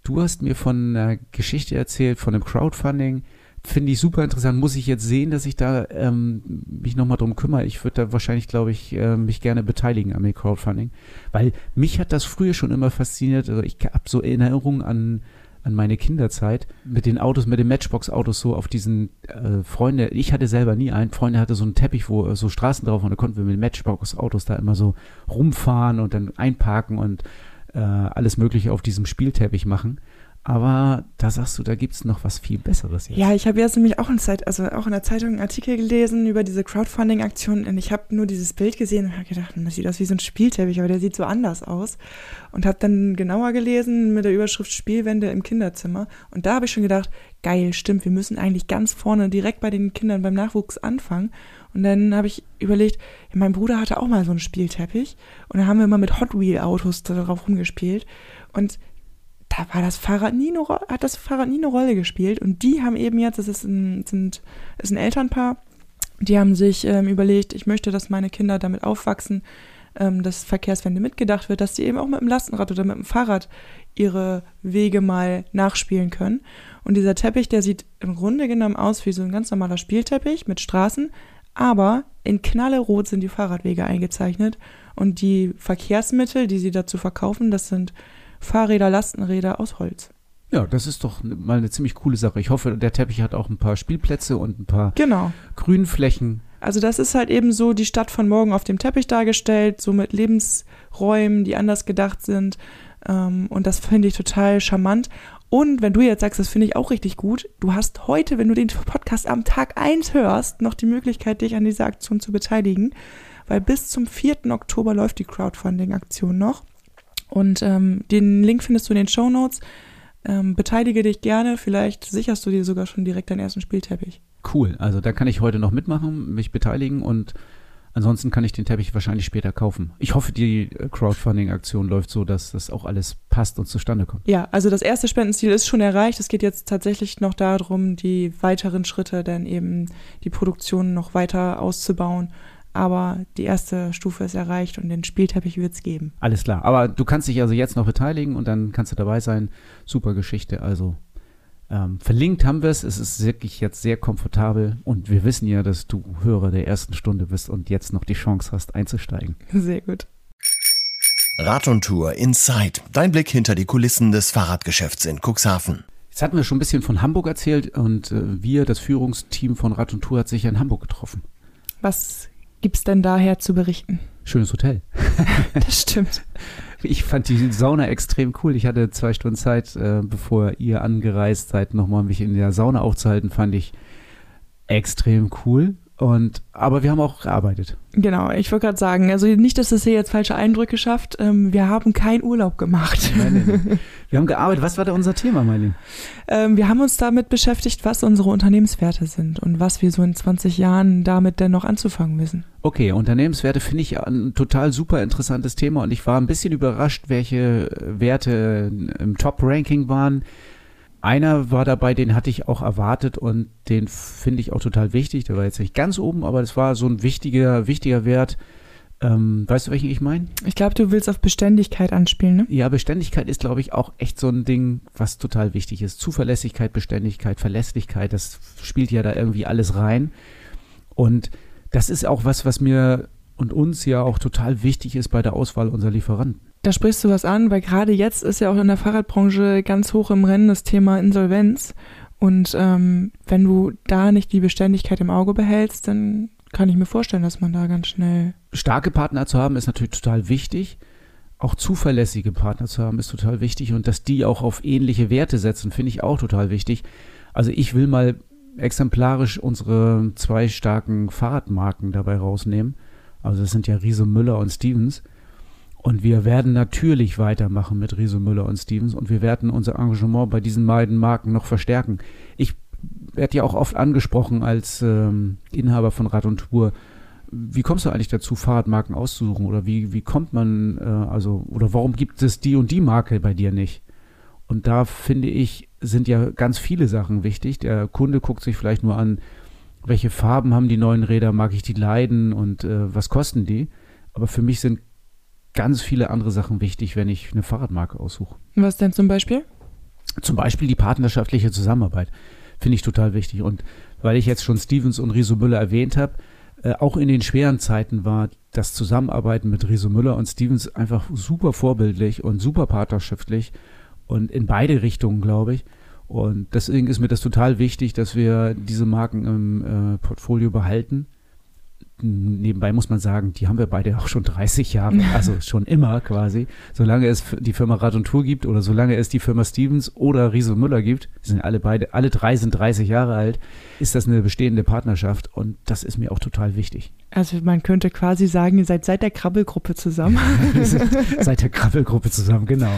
du hast mir von einer Geschichte erzählt, von einem Crowdfunding. Finde ich super interessant. Muss ich jetzt sehen, dass ich da ähm, mich nochmal drum kümmere. Ich würde da wahrscheinlich, glaube ich, äh, mich gerne beteiligen dem Crowdfunding. Weil mich hat das früher schon immer fasziniert. Also ich habe so Erinnerungen an, an meine Kinderzeit mit den Autos, mit den Matchbox-Autos so auf diesen äh, Freunde. Ich hatte selber nie einen. Freunde hatte so einen Teppich, wo äh, so Straßen drauf waren. Da konnten wir mit Matchbox-Autos da immer so rumfahren und dann einparken und äh, alles Mögliche auf diesem Spielteppich machen. Aber da sagst du, da gibt es noch was viel Besseres jetzt. Ja, ich habe jetzt nämlich auch in, Zeit, also auch in der Zeitung einen Artikel gelesen über diese Crowdfunding-Aktion und ich habe nur dieses Bild gesehen und habe gedacht, das sieht aus wie so ein Spielteppich, aber der sieht so anders aus. Und habe dann genauer gelesen mit der Überschrift Spielwände im Kinderzimmer. Und da habe ich schon gedacht, geil, stimmt, wir müssen eigentlich ganz vorne direkt bei den Kindern beim Nachwuchs anfangen. Und dann habe ich überlegt, ja, mein Bruder hatte auch mal so einen Spielteppich und da haben wir immer mit Hot Wheel Autos darauf rumgespielt. Und da war das Fahrrad nie eine, hat das Fahrrad nie eine Rolle gespielt. Und die haben eben jetzt, das ist ein, sind, ist ein Elternpaar, die haben sich ähm, überlegt, ich möchte, dass meine Kinder damit aufwachsen, ähm, dass Verkehrswende mitgedacht wird, dass die eben auch mit dem Lastenrad oder mit dem Fahrrad ihre Wege mal nachspielen können. Und dieser Teppich, der sieht im Grunde genommen aus wie so ein ganz normaler Spielteppich mit Straßen, aber in knallerot sind die Fahrradwege eingezeichnet und die Verkehrsmittel, die sie dazu verkaufen, das sind Fahrräder, Lastenräder aus Holz. Ja, das ist doch mal eine ziemlich coole Sache. Ich hoffe, der Teppich hat auch ein paar Spielplätze und ein paar Genau. Grünflächen. Also das ist halt eben so die Stadt von morgen auf dem Teppich dargestellt, so mit Lebensräumen, die anders gedacht sind. Ähm, und das finde ich total charmant. Und wenn du jetzt sagst, das finde ich auch richtig gut, du hast heute, wenn du den Podcast am Tag 1 hörst, noch die Möglichkeit, dich an dieser Aktion zu beteiligen. Weil bis zum 4. Oktober läuft die Crowdfunding-Aktion noch. Und ähm, den Link findest du in den Show Notes. Ähm, beteilige dich gerne, vielleicht sicherst du dir sogar schon direkt deinen ersten Spielteppich. Cool. Also da kann ich heute noch mitmachen, mich beteiligen und ansonsten kann ich den Teppich wahrscheinlich später kaufen. Ich hoffe, die Crowdfunding-Aktion läuft so, dass das auch alles passt und zustande kommt. Ja, also das erste Spendenziel ist schon erreicht. Es geht jetzt tatsächlich noch darum, die weiteren Schritte, dann eben die Produktion noch weiter auszubauen. Aber die erste Stufe ist erreicht und den Spielteppich wird es geben. Alles klar. Aber du kannst dich also jetzt noch beteiligen und dann kannst du dabei sein. Super Geschichte. Also ähm, verlinkt haben wir es. Es ist wirklich jetzt sehr komfortabel und wir wissen ja, dass du Hörer der ersten Stunde bist und jetzt noch die Chance hast einzusteigen. Sehr gut. Rad und Tour Inside. Dein Blick hinter die Kulissen des Fahrradgeschäfts in Cuxhaven. Jetzt hatten wir schon ein bisschen von Hamburg erzählt und äh, wir, das Führungsteam von Rad und Tour, hat sich ja in Hamburg getroffen. Was gibt's denn daher zu berichten? Schönes Hotel. das stimmt. Ich fand die Sauna extrem cool. Ich hatte zwei Stunden Zeit, äh, bevor ihr angereist seid, nochmal mich in der Sauna aufzuhalten. Fand ich extrem cool. Und, aber wir haben auch gearbeitet. Genau, ich wollte gerade sagen, also nicht, dass das hier jetzt falsche Eindrücke schafft. Ähm, wir haben keinen Urlaub gemacht. Nein, nein, nein. Wir haben gearbeitet. Was war da unser Thema, Marlene? Ähm, wir haben uns damit beschäftigt, was unsere Unternehmenswerte sind und was wir so in 20 Jahren damit denn noch anzufangen wissen. Okay, Unternehmenswerte finde ich ein total super interessantes Thema und ich war ein bisschen überrascht, welche Werte im Top-Ranking waren. Einer war dabei, den hatte ich auch erwartet und den finde ich auch total wichtig. Der war jetzt nicht ganz oben, aber das war so ein wichtiger, wichtiger Wert. Ähm, weißt du, welchen ich meine? Ich glaube, du willst auf Beständigkeit anspielen, ne? Ja, Beständigkeit ist, glaube ich, auch echt so ein Ding, was total wichtig ist. Zuverlässigkeit, Beständigkeit, Verlässlichkeit, das spielt ja da irgendwie alles rein. Und das ist auch was, was mir und uns ja auch total wichtig ist bei der Auswahl unserer Lieferanten. Da sprichst du was an, weil gerade jetzt ist ja auch in der Fahrradbranche ganz hoch im Rennen das Thema Insolvenz. Und ähm, wenn du da nicht die Beständigkeit im Auge behältst, dann kann ich mir vorstellen, dass man da ganz schnell. Starke Partner zu haben ist natürlich total wichtig. Auch zuverlässige Partner zu haben ist total wichtig und dass die auch auf ähnliche Werte setzen, finde ich auch total wichtig. Also ich will mal exemplarisch unsere zwei starken Fahrradmarken dabei rausnehmen. Also das sind ja Riese Müller und Stevens. Und wir werden natürlich weitermachen mit Riese Müller und Stevens und wir werden unser Engagement bei diesen beiden Marken noch verstärken. Ich werde ja auch oft angesprochen als ähm, Inhaber von Rad und Tour. Wie kommst du eigentlich dazu, Fahrradmarken auszusuchen? Oder wie, wie kommt man, äh, also, oder warum gibt es die und die Marke bei dir nicht? Und da finde ich, sind ja ganz viele Sachen wichtig. Der Kunde guckt sich vielleicht nur an, welche Farben haben die neuen Räder, mag ich die leiden und äh, was kosten die? Aber für mich sind ganz viele andere Sachen wichtig, wenn ich eine Fahrradmarke aussuche. Was denn zum Beispiel? Zum Beispiel die partnerschaftliche Zusammenarbeit. Finde ich total wichtig. Und weil ich jetzt schon Stevens und Riso Müller erwähnt habe, äh, auch in den schweren Zeiten war das Zusammenarbeiten mit Riso Müller und Stevens einfach super vorbildlich und super partnerschaftlich und in beide Richtungen, glaube ich. Und deswegen ist mir das total wichtig, dass wir diese Marken im äh, Portfolio behalten nebenbei muss man sagen, die haben wir beide auch schon 30 Jahre, also schon immer quasi. Solange es die Firma Rad und Tour gibt oder solange es die Firma Stevens oder Riese Müller gibt, sind alle beide, alle drei sind 30 Jahre alt, ist das eine bestehende Partnerschaft und das ist mir auch total wichtig. Also man könnte quasi sagen, ihr seid seit der Krabbelgruppe zusammen. seit der Krabbelgruppe zusammen, genau.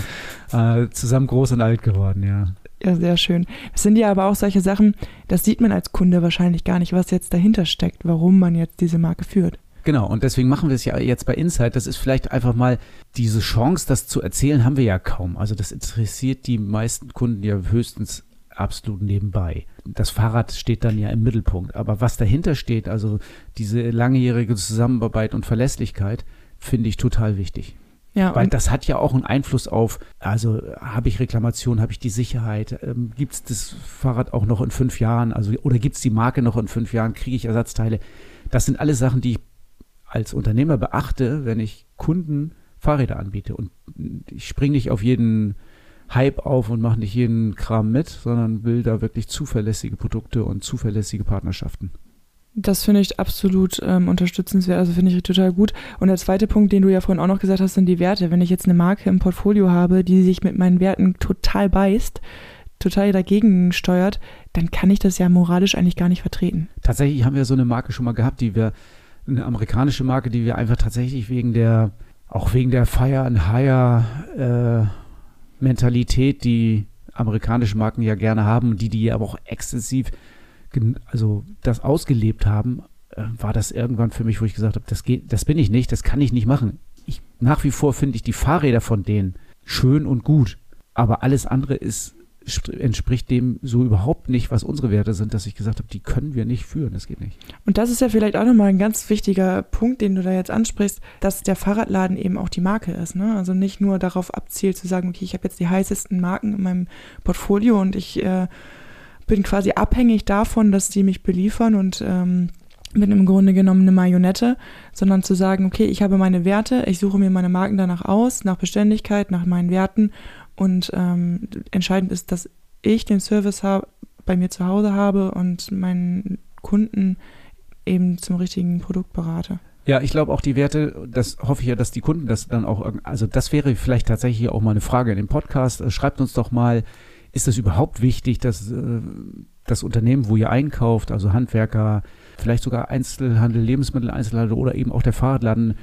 Äh, zusammen groß und alt geworden, ja. Ja, sehr schön. Das sind ja aber auch solche Sachen, das sieht man als Kunde wahrscheinlich gar nicht, was jetzt dahinter steckt, warum man jetzt diese Marke führt. Genau, und deswegen machen wir es ja jetzt bei Insight. Das ist vielleicht einfach mal diese Chance, das zu erzählen, haben wir ja kaum. Also das interessiert die meisten Kunden ja höchstens absolut nebenbei. Das Fahrrad steht dann ja im Mittelpunkt. Aber was dahinter steht, also diese langjährige Zusammenarbeit und Verlässlichkeit, finde ich total wichtig. Ja, Weil das hat ja auch einen Einfluss auf, also habe ich Reklamation, habe ich die Sicherheit, ähm, gibt es das Fahrrad auch noch in fünf Jahren, also oder gibt es die Marke noch in fünf Jahren, kriege ich Ersatzteile. Das sind alles Sachen, die ich als Unternehmer beachte, wenn ich Kunden Fahrräder anbiete. Und ich springe nicht auf jeden Hype auf und mache nicht jeden Kram mit, sondern will da wirklich zuverlässige Produkte und zuverlässige Partnerschaften. Das finde ich absolut ähm, unterstützenswert, also finde ich total gut. Und der zweite Punkt, den du ja vorhin auch noch gesagt hast, sind die Werte. Wenn ich jetzt eine Marke im Portfolio habe, die sich mit meinen Werten total beißt, total dagegen steuert, dann kann ich das ja moralisch eigentlich gar nicht vertreten. Tatsächlich haben wir so eine Marke schon mal gehabt, die wir, eine amerikanische Marke, die wir einfach tatsächlich wegen der, auch wegen der Fire and Hire äh, Mentalität, die amerikanische Marken ja gerne haben, die die aber auch exzessiv also das ausgelebt haben, äh, war das irgendwann für mich, wo ich gesagt habe, das geht, das bin ich nicht, das kann ich nicht machen. Ich, nach wie vor finde ich die Fahrräder von denen schön und gut, aber alles andere ist entspricht dem so überhaupt nicht, was unsere Werte sind, dass ich gesagt habe, die können wir nicht führen, das geht nicht. Und das ist ja vielleicht auch nochmal ein ganz wichtiger Punkt, den du da jetzt ansprichst, dass der Fahrradladen eben auch die Marke ist. Ne? Also nicht nur darauf abzielt zu sagen, okay, ich habe jetzt die heißesten Marken in meinem Portfolio und ich äh, bin quasi abhängig davon, dass die mich beliefern und ähm, bin im Grunde genommen eine Marionette, sondern zu sagen, okay, ich habe meine Werte, ich suche mir meine Marken danach aus, nach Beständigkeit, nach meinen Werten und ähm, entscheidend ist, dass ich den Service hab, bei mir zu Hause habe und meinen Kunden eben zum richtigen Produkt berate. Ja, ich glaube auch die Werte, das hoffe ich ja, dass die Kunden das dann auch, also das wäre vielleicht tatsächlich auch mal eine Frage in dem Podcast. Äh, schreibt uns doch mal, ist es überhaupt wichtig, dass äh, das Unternehmen, wo ihr einkauft, also Handwerker, vielleicht sogar Einzelhandel, Lebensmitteleinzelhandel oder eben auch der Fahrradladen,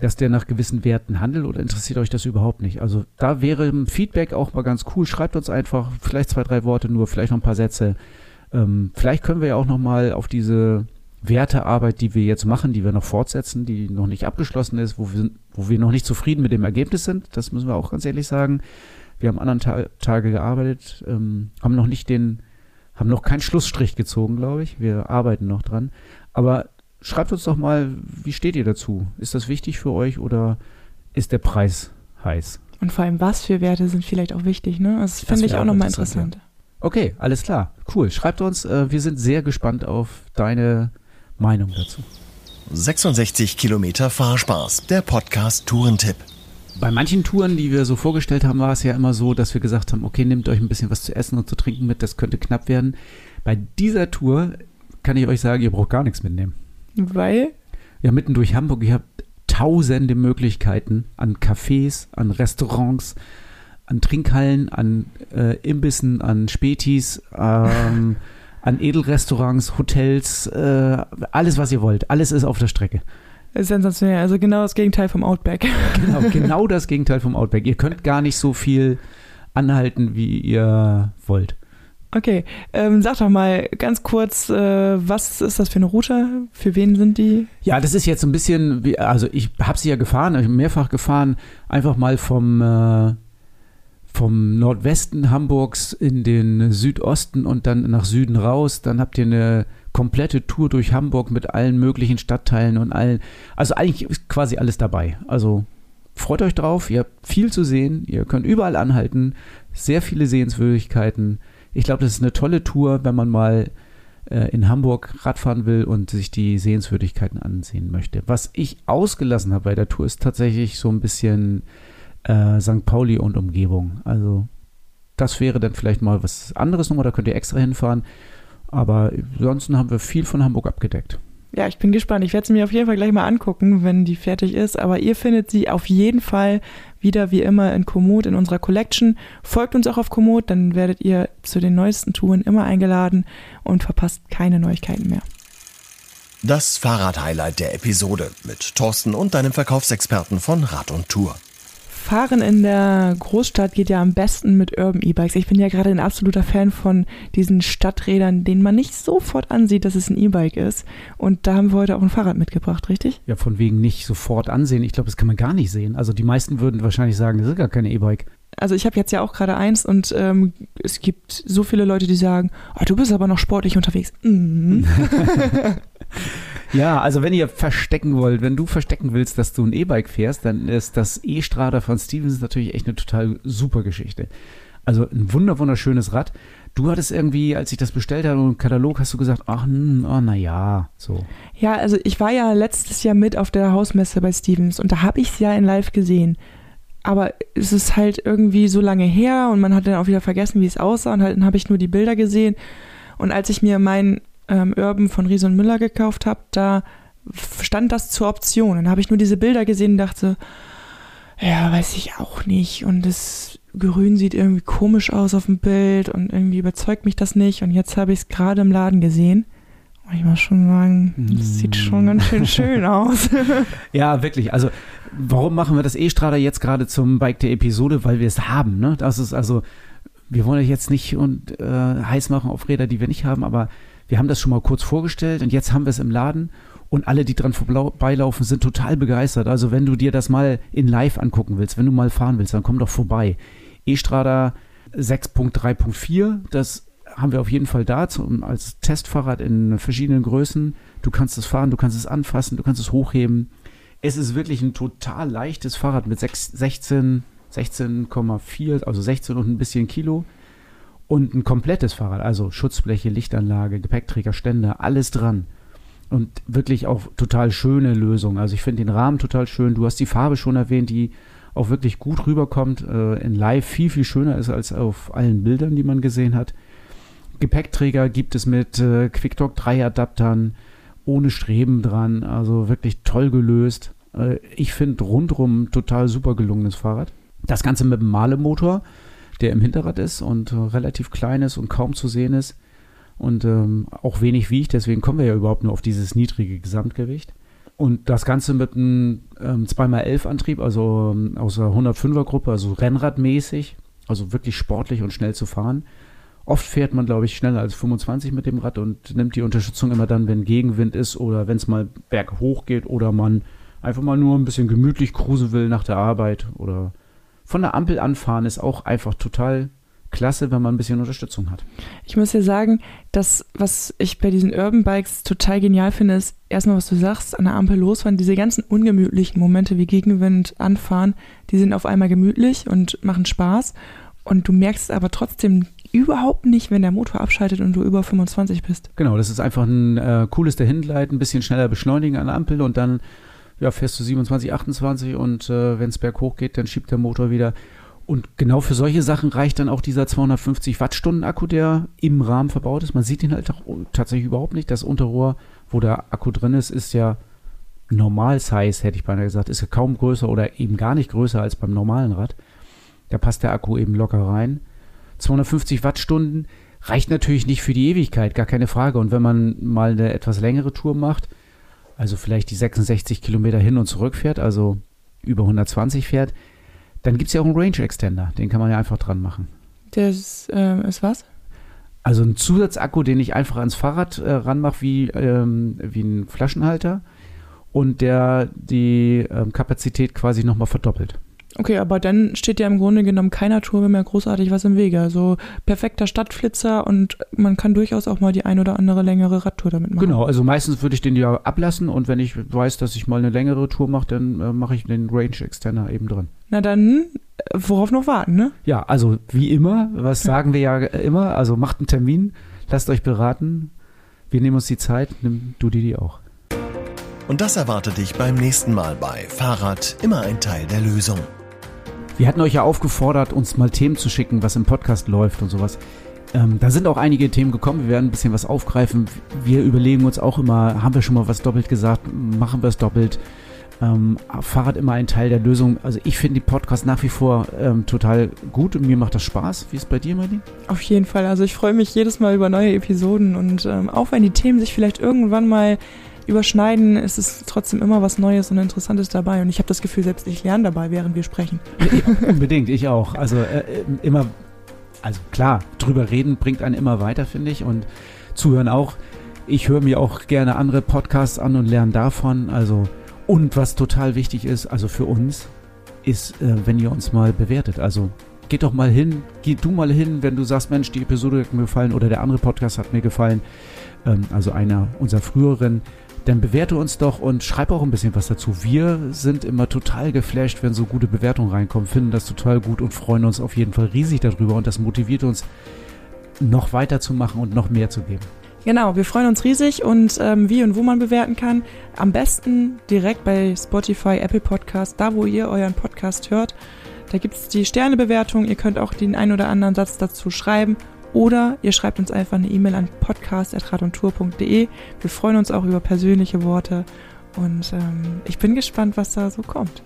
dass der nach gewissen Werten handelt oder interessiert euch das überhaupt nicht? Also da wäre Feedback auch mal ganz cool. Schreibt uns einfach vielleicht zwei, drei Worte nur, vielleicht noch ein paar Sätze. Ähm, vielleicht können wir ja auch noch mal auf diese Wertearbeit, die wir jetzt machen, die wir noch fortsetzen, die noch nicht abgeschlossen ist, wo wir, wo wir noch nicht zufrieden mit dem Ergebnis sind. Das müssen wir auch ganz ehrlich sagen. Wir haben anderen Ta Tage gearbeitet, ähm, haben noch nicht den, haben noch keinen Schlussstrich gezogen, glaube ich. Wir arbeiten noch dran. Aber schreibt uns doch mal, wie steht ihr dazu? Ist das wichtig für euch oder ist der Preis heiß? Und vor allem, was für Werte sind vielleicht auch wichtig, ne? Das finde ich auch nochmal interessant. Ja. Okay, alles klar. Cool. Schreibt uns. Äh, wir sind sehr gespannt auf deine Meinung dazu. 66 Kilometer Fahrspaß, der Podcast Tourentipp. Bei manchen Touren, die wir so vorgestellt haben, war es ja immer so, dass wir gesagt haben, okay, nehmt euch ein bisschen was zu essen und zu trinken mit, das könnte knapp werden. Bei dieser Tour kann ich euch sagen, ihr braucht gar nichts mitnehmen. Weil? Ja, mitten durch Hamburg, ihr habt tausende Möglichkeiten an Cafés, an Restaurants, an Trinkhallen, an äh, Imbissen, an Spätis, ähm, an Edelrestaurants, Hotels, äh, alles, was ihr wollt. Alles ist auf der Strecke. Sensationell, also genau das Gegenteil vom Outback. Genau, genau das Gegenteil vom Outback. Ihr könnt gar nicht so viel anhalten, wie ihr wollt. Okay, ähm, sag doch mal ganz kurz, äh, was ist das für eine Route? Für wen sind die? Ja, das ist jetzt ein bisschen, wie, also ich habe sie ja gefahren, ich mehrfach gefahren, einfach mal vom äh, vom Nordwesten Hamburgs in den Südosten und dann nach Süden raus. Dann habt ihr eine komplette Tour durch Hamburg mit allen möglichen Stadtteilen und allen. Also eigentlich ist quasi alles dabei. Also freut euch drauf. Ihr habt viel zu sehen. Ihr könnt überall anhalten. Sehr viele Sehenswürdigkeiten. Ich glaube, das ist eine tolle Tour, wenn man mal äh, in Hamburg Radfahren will und sich die Sehenswürdigkeiten ansehen möchte. Was ich ausgelassen habe bei der Tour ist tatsächlich so ein bisschen äh, St. Pauli und Umgebung. Also das wäre dann vielleicht mal was anderes nochmal, da könnt ihr extra hinfahren. Aber ansonsten haben wir viel von Hamburg abgedeckt. Ja, ich bin gespannt. Ich werde sie mir auf jeden Fall gleich mal angucken, wenn die fertig ist. Aber ihr findet sie auf jeden Fall wieder wie immer in Komoot in unserer Collection. Folgt uns auch auf Komoot, dann werdet ihr zu den neuesten Touren immer eingeladen und verpasst keine Neuigkeiten mehr. Das Fahrrad-Highlight der Episode mit Thorsten und deinem Verkaufsexperten von Rad und Tour. Fahren in der Großstadt geht ja am besten mit Urban E-Bikes. Ich bin ja gerade ein absoluter Fan von diesen Stadträdern, denen man nicht sofort ansieht, dass es ein E-Bike ist. Und da haben wir heute auch ein Fahrrad mitgebracht, richtig? Ja, von wegen nicht sofort ansehen. Ich glaube, das kann man gar nicht sehen. Also die meisten würden wahrscheinlich sagen, das ist gar kein E-Bike. Also ich habe jetzt ja auch gerade eins und ähm, es gibt so viele Leute, die sagen, oh, du bist aber noch sportlich unterwegs. Mm. Ja, also wenn ihr verstecken wollt, wenn du verstecken willst, dass du ein E-Bike fährst, dann ist das E-Strada von Stevens natürlich echt eine total super Geschichte. Also ein wunder wunderschönes Rad. Du hattest irgendwie, als ich das bestellt habe, im Katalog, hast du gesagt, ach, hm, oh, na ja, so. Ja, also ich war ja letztes Jahr mit auf der Hausmesse bei Stevens und da habe ich es ja in Live gesehen. Aber es ist halt irgendwie so lange her und man hat dann auch wieder vergessen, wie es aussah und halt dann habe ich nur die Bilder gesehen. Und als ich mir mein ähm, Urban von Ries und Müller gekauft habe, da stand das zur Option. Dann habe ich nur diese Bilder gesehen und dachte, ja, weiß ich auch nicht. Und das Grün sieht irgendwie komisch aus auf dem Bild und irgendwie überzeugt mich das nicht. Und jetzt habe ich es gerade im Laden gesehen. Und ich muss schon sagen, das mm. sieht schon ganz schön schön aus. ja, wirklich. Also, warum machen wir das E-Strada jetzt gerade zum Bike der Episode? Weil wir es haben. Ne? Das ist also, wir wollen euch jetzt nicht und, äh, heiß machen auf Räder, die wir nicht haben, aber wir haben das schon mal kurz vorgestellt und jetzt haben wir es im Laden und alle, die dran vorbeilaufen, sind total begeistert. Also wenn du dir das mal in live angucken willst, wenn du mal fahren willst, dann komm doch vorbei. E-Strada 6.3.4, das haben wir auf jeden Fall da zum, als Testfahrrad in verschiedenen Größen. Du kannst es fahren, du kannst es anfassen, du kannst es hochheben. Es ist wirklich ein total leichtes Fahrrad mit 6, 16, 16,4, also 16 und ein bisschen Kilo und ein komplettes Fahrrad, also Schutzbleche, Lichtanlage, Gepäckträger, Ständer, alles dran. Und wirklich auch total schöne Lösung. Also ich finde den Rahmen total schön. Du hast die Farbe schon erwähnt, die auch wirklich gut rüberkommt, äh, in Live viel, viel schöner ist als auf allen Bildern, die man gesehen hat. Gepäckträger gibt es mit äh, QuickDock 3 Adaptern, ohne Streben dran, also wirklich toll gelöst. Äh, ich finde rundrum total super gelungenes Fahrrad. Das Ganze mit einem Malemotor, der im Hinterrad ist und äh, relativ klein ist und kaum zu sehen ist und ähm, auch wenig wiegt, deswegen kommen wir ja überhaupt nur auf dieses niedrige Gesamtgewicht. Und das Ganze mit einem ähm, 2x11 Antrieb, also ähm, aus der 105er Gruppe, also Rennradmäßig, also wirklich sportlich und schnell zu fahren. Oft fährt man, glaube ich, schneller als 25 mit dem Rad und nimmt die Unterstützung immer dann, wenn Gegenwind ist oder wenn es mal berghoch geht oder man einfach mal nur ein bisschen gemütlich cruisen will nach der Arbeit oder von der Ampel anfahren ist auch einfach total klasse, wenn man ein bisschen Unterstützung hat. Ich muss ja sagen, dass was ich bei diesen Urban Bikes total genial finde, ist erstmal, was du sagst, an der Ampel losfahren, diese ganzen ungemütlichen Momente wie Gegenwind anfahren, die sind auf einmal gemütlich und machen Spaß und du merkst aber trotzdem überhaupt nicht, wenn der Motor abschaltet und du über 25 bist. Genau, das ist einfach ein äh, cooles Dahinleiten, ein bisschen schneller beschleunigen an der Ampel und dann ja, fährst du 27, 28 und äh, wenn es berghoch geht, dann schiebt der Motor wieder. Und genau für solche Sachen reicht dann auch dieser 250 Wattstunden Akku, der im Rahmen verbaut ist. Man sieht ihn halt auch tatsächlich überhaupt nicht. Das Unterrohr, wo der Akku drin ist, ist ja Normal-Size, hätte ich beinahe gesagt. Ist ja kaum größer oder eben gar nicht größer als beim normalen Rad. Da passt der Akku eben locker rein. 250 Wattstunden reicht natürlich nicht für die Ewigkeit, gar keine Frage. Und wenn man mal eine etwas längere Tour macht, also vielleicht die 66 Kilometer hin und zurück fährt, also über 120 fährt, dann gibt es ja auch einen Range Extender, den kann man ja einfach dran machen. Der ist, äh, ist was? Also ein Zusatzakku, den ich einfach ans Fahrrad äh, ranmache, wie, ähm, wie ein Flaschenhalter und der die ähm, Kapazität quasi nochmal verdoppelt. Okay, aber dann steht ja im Grunde genommen keiner Tour mehr großartig was im Wege. Also perfekter Stadtflitzer und man kann durchaus auch mal die ein oder andere längere Radtour damit machen. Genau, also meistens würde ich den ja ablassen und wenn ich weiß, dass ich mal eine längere Tour mache, dann äh, mache ich den Range Extender eben drin. Na dann, äh, worauf noch warten, ne? Ja, also wie immer, was sagen wir ja immer, also macht einen Termin, lasst euch beraten, wir nehmen uns die Zeit, nimm du dir die auch. Und das erwartet dich beim nächsten Mal bei Fahrrad immer ein Teil der Lösung. Wir hatten euch ja aufgefordert, uns mal Themen zu schicken, was im Podcast läuft und sowas. Ähm, da sind auch einige Themen gekommen. Wir werden ein bisschen was aufgreifen. Wir überlegen uns auch immer, haben wir schon mal was doppelt gesagt? Machen wir es doppelt? Ähm, Fahrrad immer ein Teil der Lösung. Also ich finde die Podcast nach wie vor ähm, total gut und mir macht das Spaß. Wie ist es bei dir, Martin? Auf jeden Fall. Also ich freue mich jedes Mal über neue Episoden und ähm, auch wenn die Themen sich vielleicht irgendwann mal überschneiden, ist es trotzdem immer was Neues und Interessantes dabei. Und ich habe das Gefühl, selbst ich lerne dabei, während wir sprechen. Unbedingt, ich auch. Also äh, immer, also klar, drüber reden bringt einen immer weiter, finde ich. Und zuhören auch. Ich höre mir auch gerne andere Podcasts an und lerne davon. Also, und was total wichtig ist, also für uns, ist, äh, wenn ihr uns mal bewertet. Also geht doch mal hin, geh du mal hin, wenn du sagst, Mensch, die Episode hat mir gefallen oder der andere Podcast hat mir gefallen. Ähm, also einer unserer früheren dann bewerte uns doch und schreib auch ein bisschen was dazu. Wir sind immer total geflasht, wenn so gute Bewertungen reinkommen, finden das total gut und freuen uns auf jeden Fall riesig darüber und das motiviert uns, noch weiterzumachen und noch mehr zu geben. Genau, wir freuen uns riesig und ähm, wie und wo man bewerten kann, am besten direkt bei Spotify, Apple Podcast, da wo ihr euren Podcast hört. Da gibt es die Sternebewertung. Ihr könnt auch den ein oder anderen Satz dazu schreiben oder ihr schreibt uns einfach eine E-Mail an podcast.radontour.de. Wir freuen uns auch über persönliche Worte und ähm, ich bin gespannt, was da so kommt.